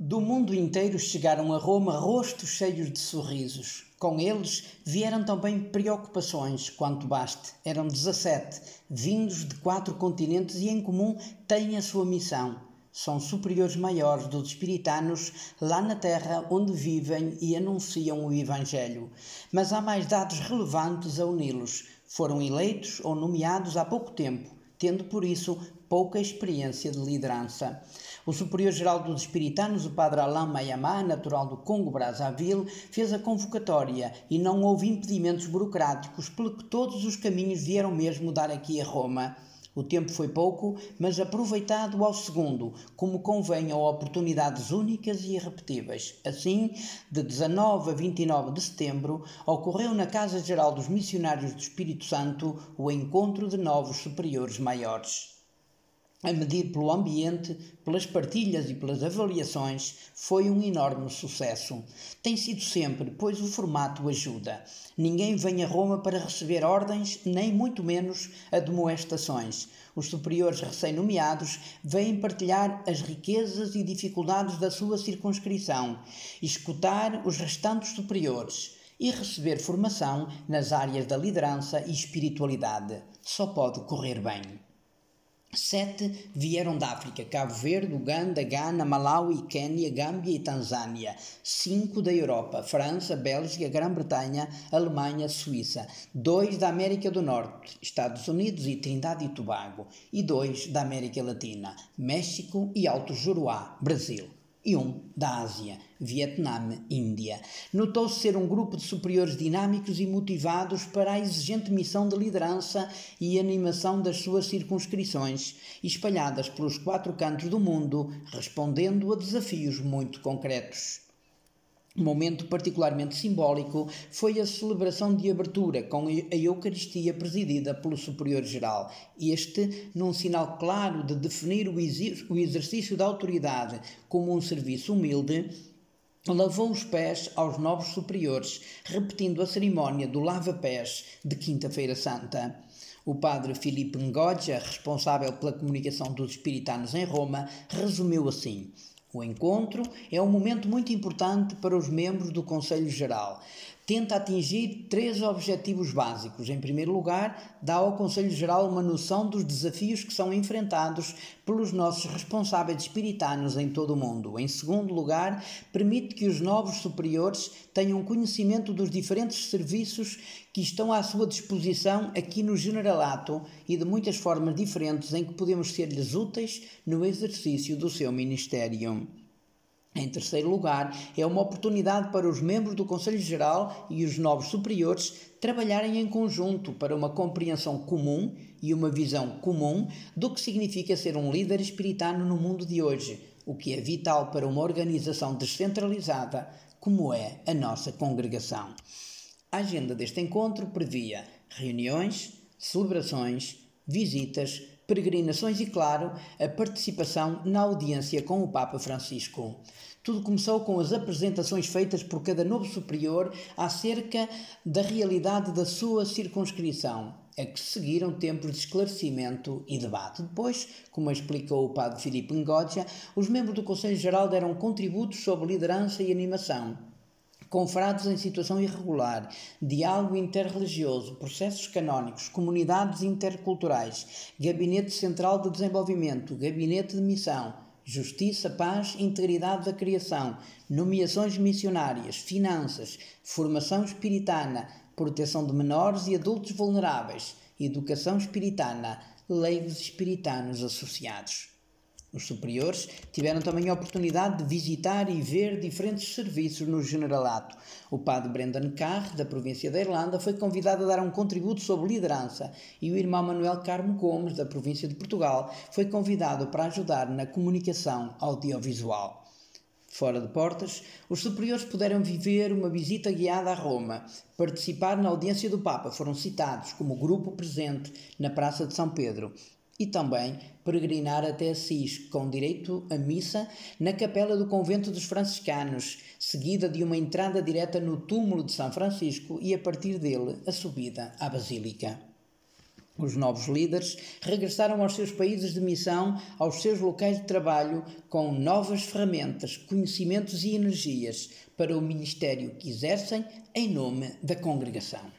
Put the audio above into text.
Do mundo inteiro chegaram a Roma rostos cheios de sorrisos. Com eles vieram também preocupações, quanto baste. Eram dezessete, vindos de quatro continentes e em comum têm a sua missão. São superiores maiores dos espiritanos lá na terra onde vivem e anunciam o Evangelho. Mas há mais dados relevantes a uni-los. Foram eleitos ou nomeados há pouco tempo, tendo por isso pouca experiência de liderança. O superior-geral dos espiritanos, o padre Alain Mayamá, natural do Congo Brazzaville, fez a convocatória e não houve impedimentos burocráticos pelo que todos os caminhos vieram mesmo dar aqui a Roma. O tempo foi pouco, mas aproveitado ao segundo, como convém a oportunidades únicas e irrepetíveis. Assim, de 19 a 29 de setembro, ocorreu na Casa Geral dos Missionários do Espírito Santo o encontro de novos superiores maiores a medir pelo ambiente, pelas partilhas e pelas avaliações, foi um enorme sucesso. Tem sido sempre, pois o formato ajuda. Ninguém vem a Roma para receber ordens, nem muito menos admoestações. Os superiores recém-nomeados vêm partilhar as riquezas e dificuldades da sua circunscrição, escutar os restantes superiores e receber formação nas áreas da liderança e espiritualidade. Só pode correr bem. Sete vieram da África: Cabo Verde, Uganda, Ghana, Malawi, Quênia, Gâmbia e Tanzânia. Cinco da Europa: França, Bélgica, Grã-Bretanha, Alemanha, Suíça. Dois da América do Norte: Estados Unidos e Trindade e Tobago. E dois da América Latina: México e Alto Juruá, Brasil e um da Ásia, Vietnã, Índia. Notou-se ser um grupo de superiores dinâmicos e motivados para a exigente missão de liderança e animação das suas circunscrições, espalhadas pelos quatro cantos do mundo, respondendo a desafios muito concretos. Momento particularmente simbólico foi a celebração de abertura com a Eucaristia presidida pelo Superior-Geral. Este, num sinal claro de definir o exercício da autoridade como um serviço humilde, lavou os pés aos novos superiores, repetindo a cerimónia do lava-pés de Quinta-feira Santa. O padre Filipe Ngoja, responsável pela comunicação dos espiritanos em Roma, resumiu assim: o encontro é um momento muito importante para os membros do Conselho Geral. Tenta atingir três objetivos básicos. Em primeiro lugar, dá ao Conselho Geral uma noção dos desafios que são enfrentados pelos nossos responsáveis espiritanos em todo o mundo. Em segundo lugar, permite que os novos superiores tenham conhecimento dos diferentes serviços que estão à sua disposição aqui no Generalato e de muitas formas diferentes em que podemos ser-lhes úteis no exercício do seu ministério. Em terceiro lugar, é uma oportunidade para os membros do Conselho Geral e os novos superiores trabalharem em conjunto para uma compreensão comum e uma visão comum do que significa ser um líder espiritano no mundo de hoje, o que é vital para uma organização descentralizada como é a nossa congregação. A agenda deste encontro previa reuniões, celebrações, visitas, peregrinações e, claro, a participação na audiência com o Papa Francisco. Tudo começou com as apresentações feitas por cada novo superior acerca da realidade da sua circunscrição, a que seguiram tempos de esclarecimento e debate. Depois, como explicou o padre Filipe Ngoja, os membros do Conselho Geral deram contributos sobre liderança e animação confrados em situação irregular, diálogo interreligioso, processos canónicos, comunidades interculturais, Gabinete Central de Desenvolvimento, Gabinete de Missão, Justiça, Paz, Integridade da Criação, nomeações missionárias, finanças, formação espiritana, proteção de menores e adultos vulneráveis, educação espiritana, leigos espiritanos associados. Os superiores tiveram também a oportunidade de visitar e ver diferentes serviços no Generalato. O padre Brendan Carr, da província da Irlanda, foi convidado a dar um contributo sobre liderança e o irmão Manuel Carmo Gomes, da província de Portugal, foi convidado para ajudar na comunicação audiovisual. Fora de portas, os superiores puderam viver uma visita guiada a Roma, participar na audiência do Papa, foram citados como grupo presente na Praça de São Pedro e também peregrinar até Assis, com direito à missa na capela do convento dos franciscanos, seguida de uma entrada direta no túmulo de São Francisco e a partir dele a subida à basílica. Os novos líderes regressaram aos seus países de missão, aos seus locais de trabalho, com novas ferramentas, conhecimentos e energias para o ministério que exercem em nome da congregação.